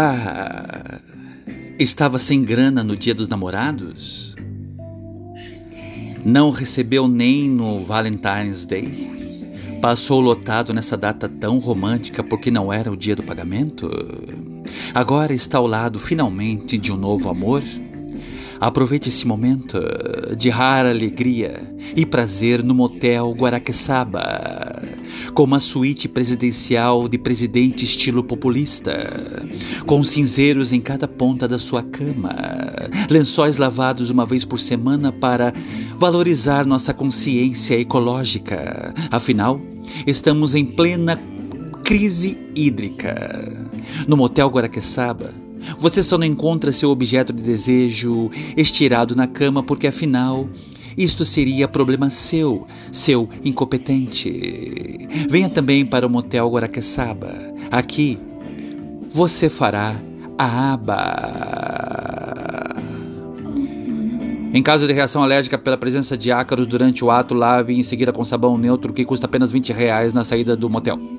Ah, estava sem grana no dia dos namorados? Não recebeu nem no Valentine's Day? Passou lotado nessa data tão romântica porque não era o dia do pagamento? Agora está ao lado finalmente de um novo amor? Aproveite esse momento de rara alegria e prazer no motel Guaraqueçaba, com uma suíte presidencial de presidente estilo populista, com cinzeiros em cada ponta da sua cama, lençóis lavados uma vez por semana para valorizar nossa consciência ecológica. Afinal, estamos em plena crise hídrica. No motel Guaraqueçaba, você só não encontra seu objeto de desejo estirado na cama porque afinal isto seria problema seu, seu incompetente. Venha também para o motel Guaraqueçaba. Aqui você fará a aba. Em caso de reação alérgica pela presença de ácaros durante o ato, lave em seguida com sabão neutro que custa apenas 20 reais na saída do motel.